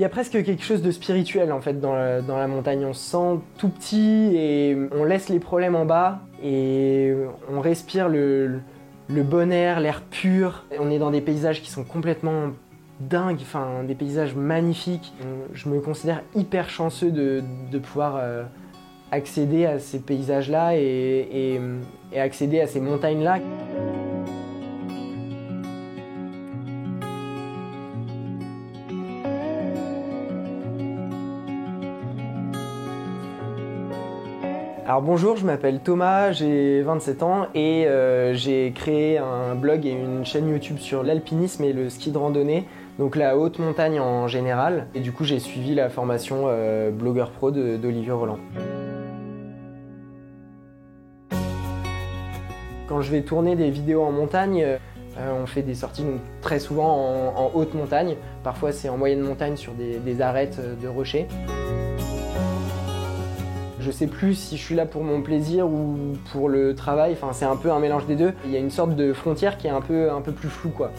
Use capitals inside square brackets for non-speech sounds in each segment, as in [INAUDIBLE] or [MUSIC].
Il y a presque quelque chose de spirituel en fait dans la, montagne. On se sent tout petit et on laisse les problèmes en bas et on respire le, bon air, l'air pur. On est dans des paysages qui sont complètement dingues, enfin des paysages magnifiques. Je me considère hyper chanceux de, pouvoir euh, accéder à ces paysages-là et accéder à ces montagnes-là. Alors bonjour, je m'appelle Thomas, j'ai 27 ans et euh, j'ai créé un blog et une chaîne YouTube sur l'alpinisme et le ski de randonnée, donc la haute montagne en général. Et du coup j'ai suivi la formation euh, blogueur pro d'Olivier Roland. Quand je vais tourner des vidéos en montagne, euh, on fait des sorties très souvent en, haute montagne. Parfois c'est en moyenne montagne sur des arêtes de rochers. Je sais plus si je suis là pour mon plaisir ou pour le travail, enfin c'est un peu un mélange des deux. Il y a une sorte de frontière qui est un peu, un peu plus floue quoi.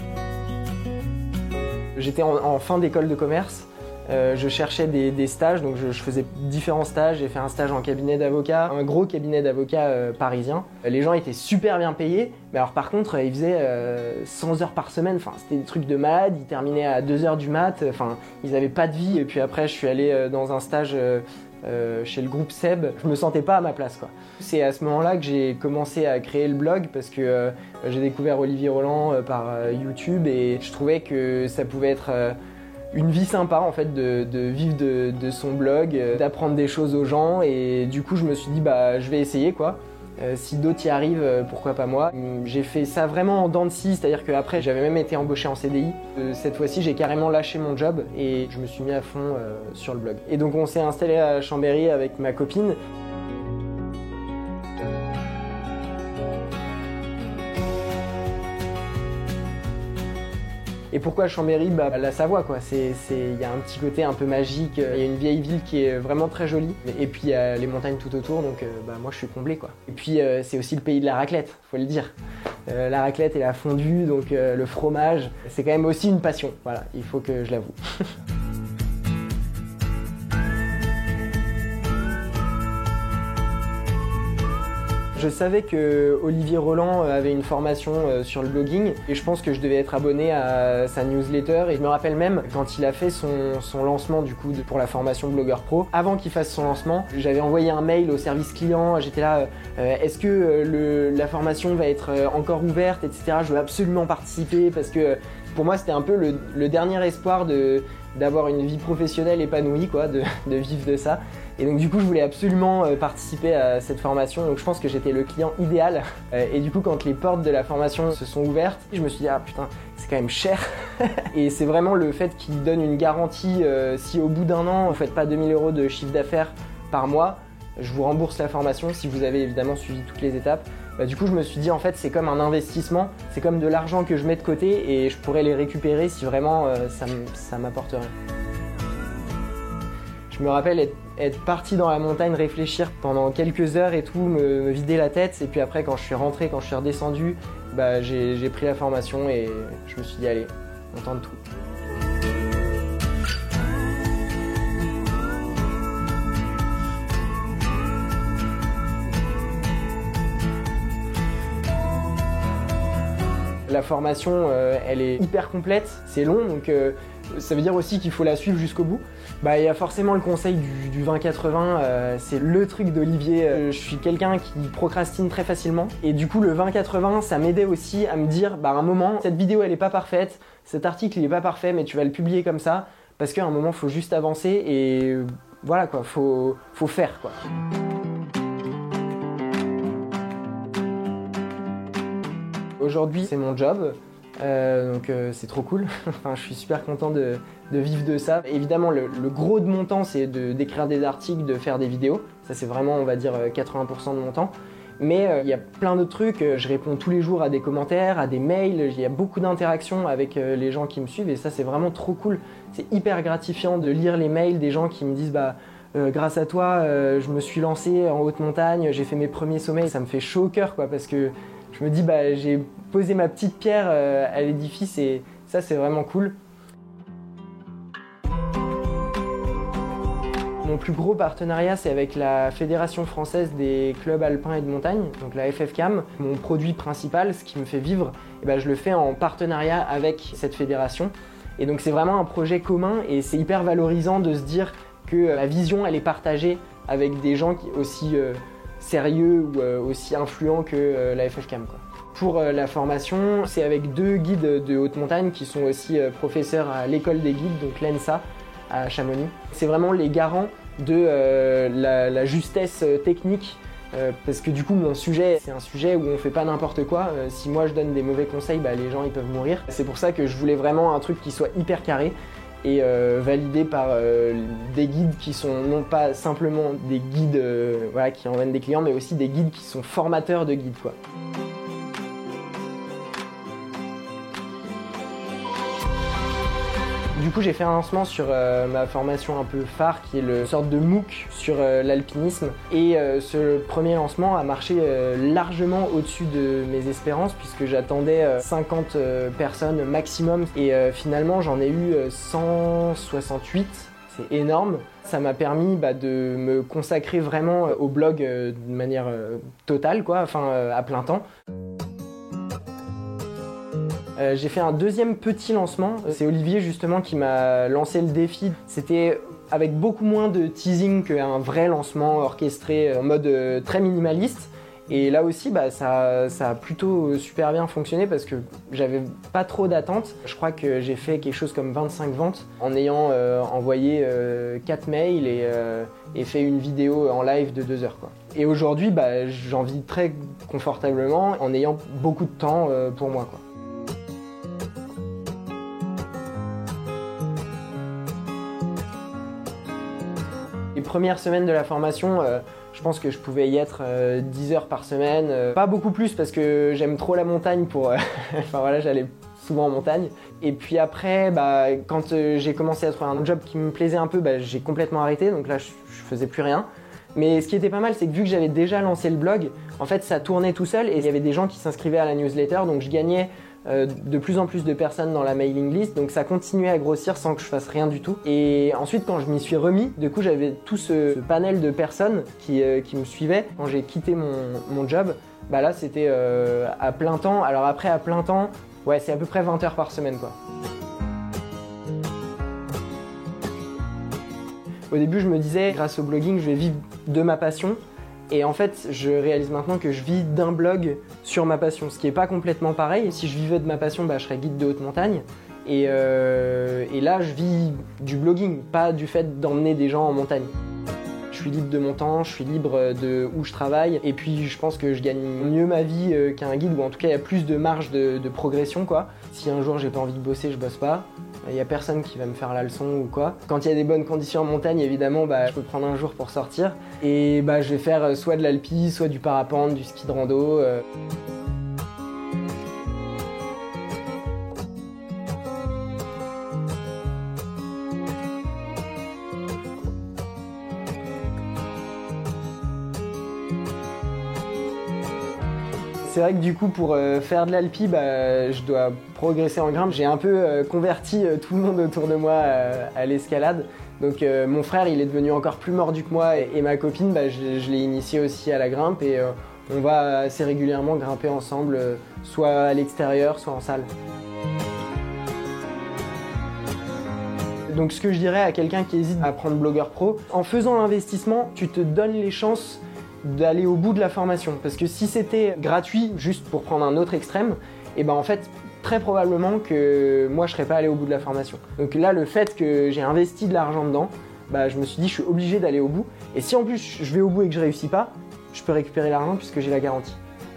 J'étais en, en, fin d'école de commerce, euh, je cherchais des, stages, donc je, faisais différents stages. J'ai fait un stage en cabinet d'avocat, un gros cabinet d'avocat euh, parisien. Les gens étaient super bien payés, mais alors par contre, ils faisaient euh, 100 heures par semaine. Enfin, c'était des trucs de malade. Ils terminaient à 2 heures du mat. Enfin, ils n'avaient pas de vie. Et puis après, je suis allé euh, dans un stage euh, chez le groupe Seb, je me sentais pas à ma place. C'est à ce moment-là que j'ai commencé à créer le blog parce que euh, j'ai découvert Olivier Roland euh, par euh, YouTube et je trouvais que ça pouvait être euh, une vie sympa en fait de, vivre de, son blog, d'apprendre des choses aux gens et du coup je me suis dit bah je vais essayer quoi. Euh, si d'autres y arrivent, euh, pourquoi pas moi J'ai fait ça vraiment en dents de scie, c'est-à-dire qu'après j'avais même été embauché en CDI. Euh, cette fois-ci j'ai carrément lâché mon job et je me suis mis à fond euh, sur le blog. Et donc on s'est installé à Chambéry avec ma copine. Et pourquoi Chambéry bah, La Savoie, quoi. Il y a un petit côté un peu magique. Il y a une vieille ville qui est vraiment très jolie. Et puis il y a les montagnes tout autour, donc euh, bah, moi je suis comblé, quoi. Et puis euh, c'est aussi le pays de la raclette, faut le dire. Euh, la raclette et la fondue, donc le fromage, c'est quand même aussi une passion. Voilà, il faut que je l'avoue. [LAUGHS] Je savais que Olivier Roland avait une formation euh, sur le blogging et je pense que je devais être abonné à sa newsletter et je me rappelle même quand il a fait son, lancement du coup pour la formation blogueur pro, avant qu'il fasse son lancement, j'avais envoyé un mail au service client, j'étais là, euh, est-ce que euh, la formation va être euh, encore ouverte, etc. Je veux absolument participer parce que pour moi c'était un peu le, dernier espoir de d'avoir une vie professionnelle épanouie, quoi, de, vivre de ça. Et donc du coup, je voulais absolument euh, participer à cette formation. Donc je pense que j'étais le client idéal. Euh, et du coup, quand les portes de la formation se sont ouvertes, je me suis dit ah putain, c'est quand même cher. [LAUGHS] et c'est vraiment le fait qu'il donne une garantie euh, si au bout d'un an vous faites pas 2000 euros de chiffre d'affaires par mois, je vous rembourse la formation si vous avez évidemment suivi toutes les étapes. Bah, du coup, je me suis dit en fait, c'est comme un investissement, c'est comme de l'argent que je mets de côté et je pourrais les récupérer si vraiment ça m'apporterait. Je me rappelle être, être, parti dans la montagne, réfléchir pendant quelques heures et tout, me, vider la tête. Et puis après, quand je suis rentré, quand je suis redescendu, bah, j'ai pris la formation et je me suis dit, allez, on tente tout. La formation, euh, elle est hyper complète, c'est long, donc euh, ça veut dire aussi qu'il faut la suivre jusqu'au bout. Bah, il y a forcément le conseil du, du 20-80, euh, c'est le truc d'Olivier. Euh, je suis quelqu'un qui procrastine très facilement. Et du coup, le 20-80, ça m'aidait aussi à me dire, bah, un moment, cette vidéo, elle est pas parfaite, cet article, il est pas parfait, mais tu vas le publier comme ça, parce qu'à un moment, faut juste avancer et voilà, quoi, faut, faut faire, quoi. Aujourd'hui, c'est mon job. Euh, donc euh, c'est trop cool. [LAUGHS] enfin, je suis super content de, de vivre de ça. Évidemment, le, gros de mon temps, c'est d'écrire des articles, de faire des vidéos. Ça, c'est vraiment, on va dire, 80% de mon temps. Mais euh, il y a plein d'autres trucs. Je réponds tous les jours à des commentaires, à des mails. Il y a beaucoup d'interactions avec euh, les gens qui me suivent et ça, c'est vraiment trop cool. C'est hyper gratifiant de lire les mails des gens qui me disent bah euh, grâce à toi, je me suis lancé en haute montagne, j'ai fait mes premiers sommets. Ça me fait chaud au cœur, quoi, parce que je me dis bah j'ai posé ma petite pierre à l'édifice et ça, c'est vraiment cool. Mon plus gros partenariat, c'est avec la Fédération française des clubs alpins et de montagne, donc la FFCAM. Mon produit principal, ce qui me fait vivre, eh ben, je le fais en partenariat avec cette fédération. Et donc c'est vraiment un projet commun et c'est hyper valorisant de se dire que la vision, elle est partagée avec des gens aussi euh, sérieux ou euh, aussi influents que euh, la FFCAM. Quoi. Pour la formation, c'est avec deux guides de haute montagne qui sont aussi professeurs à l'école des guides, donc l'ENSA à Chamonix. C'est vraiment les garants de la, justesse technique parce que du coup mon sujet c'est un sujet où on fait pas n'importe quoi. si moi je donne des mauvais conseils, bah, les gens ils peuvent mourir. C'est pour ça que je voulais vraiment un truc qui soit hyper carré et euh, validé par euh, des guides qui sont non pas simplement des guides euh, qui emmènent des clients, mais aussi des guides qui sont formateurs de guides. Du coup, j'ai fait un lancement sur euh, ma formation un peu phare qui est le sorte de MOOC sur euh, l'alpinisme. Et euh, ce premier lancement a marché largement au-dessus de mes espérances puisque j'attendais 50 personnes maximum. Et finalement, j'en ai eu 168. C'est énorme. Ça m'a permis bah, de me consacrer vraiment au blog de manière totale, quoi, enfin à plein temps. Euh, j'ai fait un deuxième petit lancement. C'est Olivier justement qui m'a lancé le défi. C'était avec beaucoup moins de teasing qu'un vrai lancement orchestré en mode euh, très minimaliste. Et là aussi, bah, ça, a plutôt super bien fonctionné parce que j'avais pas trop d'attentes. Je crois que j'ai fait quelque chose comme 25 ventes en ayant euh, envoyé 4 mails et, fait une vidéo en live de 2 heures. Et aujourd'hui, bah, j'en vis très confortablement en ayant beaucoup de temps pour moi. Première semaine de la formation, euh, je pense que je pouvais y être 10 euh, heures par semaine. Euh, pas beaucoup plus parce que j'aime trop la montagne pour. [LAUGHS] enfin voilà, j'allais souvent en montagne. Et puis après, bah, quand j'ai commencé à trouver un job qui me plaisait un peu, bah, j'ai complètement arrêté. Donc là, je faisais plus rien. Mais ce qui était pas mal, c'est que vu que j'avais déjà lancé le blog, en fait, ça tournait tout seul et il y avait des gens qui s'inscrivaient à la newsletter. Donc je gagnais euh, de plus en plus de personnes dans la mailing list, donc ça continuait à grossir sans que je fasse rien du tout. Et ensuite, quand je m'y suis remis, du coup, j'avais tout ce, panel de personnes qui, euh, qui me suivaient. Quand j'ai quitté mon, mon, job, bah là, c'était euh, à plein temps. Alors après, à plein temps, ouais, c'est à peu près 20 heures par semaine, quoi. Au début, je me disais, grâce au blogging, je vais vivre de ma passion. Et en fait, je réalise maintenant que je vis d'un blog sur ma passion, ce qui n'est pas complètement pareil. Si je vivais de ma passion, bah, je serais guide de haute montagne. Et, euh, et là, je vis du blogging, pas du fait d'emmener des gens en montagne. Je suis libre de mon temps, je suis libre de où je travaille, et puis je pense que je gagne mieux ma vie euh, qu'un guide, ou en tout cas il y a plus de marge de, de progression quoi. Si un jour j'ai pas envie de bosser, je bosse pas. Il n'y a personne qui va me faire la leçon ou quoi. Quand il y a des bonnes conditions en montagne, évidemment, bah, je peux prendre un jour pour sortir. Et bah, je vais faire euh, soit de l'alpi, soit du parapente, du ski de rando. Euh. C'est vrai que du coup, pour euh, faire de l'alpi, bah, je dois progresser en grimpe. J'ai un peu euh, converti euh, tout le monde autour de moi à l'escalade. Donc mon frère, il est devenu encore plus mordu que moi et, ma copine, bah, je, l'ai initié aussi à la grimpe et on va assez régulièrement grimper ensemble, soit à l'extérieur, soit en salle. Donc ce que je dirais à quelqu'un qui hésite à prendre blogueur pro, en faisant l'investissement, tu te donnes les chances d'aller au bout de la formation. Parce que si c'était gratuit, juste pour prendre un autre extrême, et eh ben en fait, très probablement que moi je serais pas allé au bout de la formation. Donc là, le fait que j'ai investi de l'argent dedans, bah, je me suis dit je suis obligé d'aller au bout. Et si en plus je vais au bout et que je réussis pas, je peux récupérer l'argent puisque j'ai la garantie.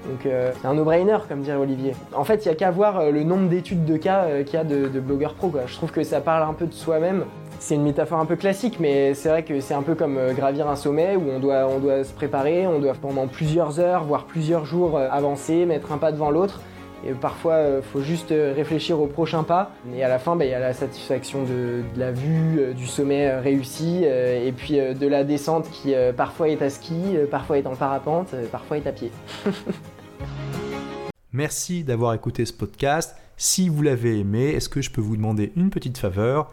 Donc euh, c'est un no-brainer comme dirait Olivier. En fait, il n'y a qu'à voir euh, le nombre d'études de cas euh, qu'il y a de, de blogueurs pro. Quoi. Je trouve que ça parle un peu de soi-même. C'est une métaphore un peu classique, mais c'est vrai que c'est un peu comme euh, gravir un sommet où on doit, on doit se préparer, on doit pendant plusieurs heures, voire plusieurs jours euh, avancer, mettre un pas devant l'autre. Et parfois, il euh, faut juste réfléchir au prochain pas. Et à la fin, bah, il y a la satisfaction de, la vue, du sommet réussi, et puis de la descente qui parfois est à ski, parfois est en parapente, parfois est à pied. [LAUGHS] Merci d'avoir écouté ce podcast. Si vous l'avez aimé, est-ce que je peux vous demander une petite faveur?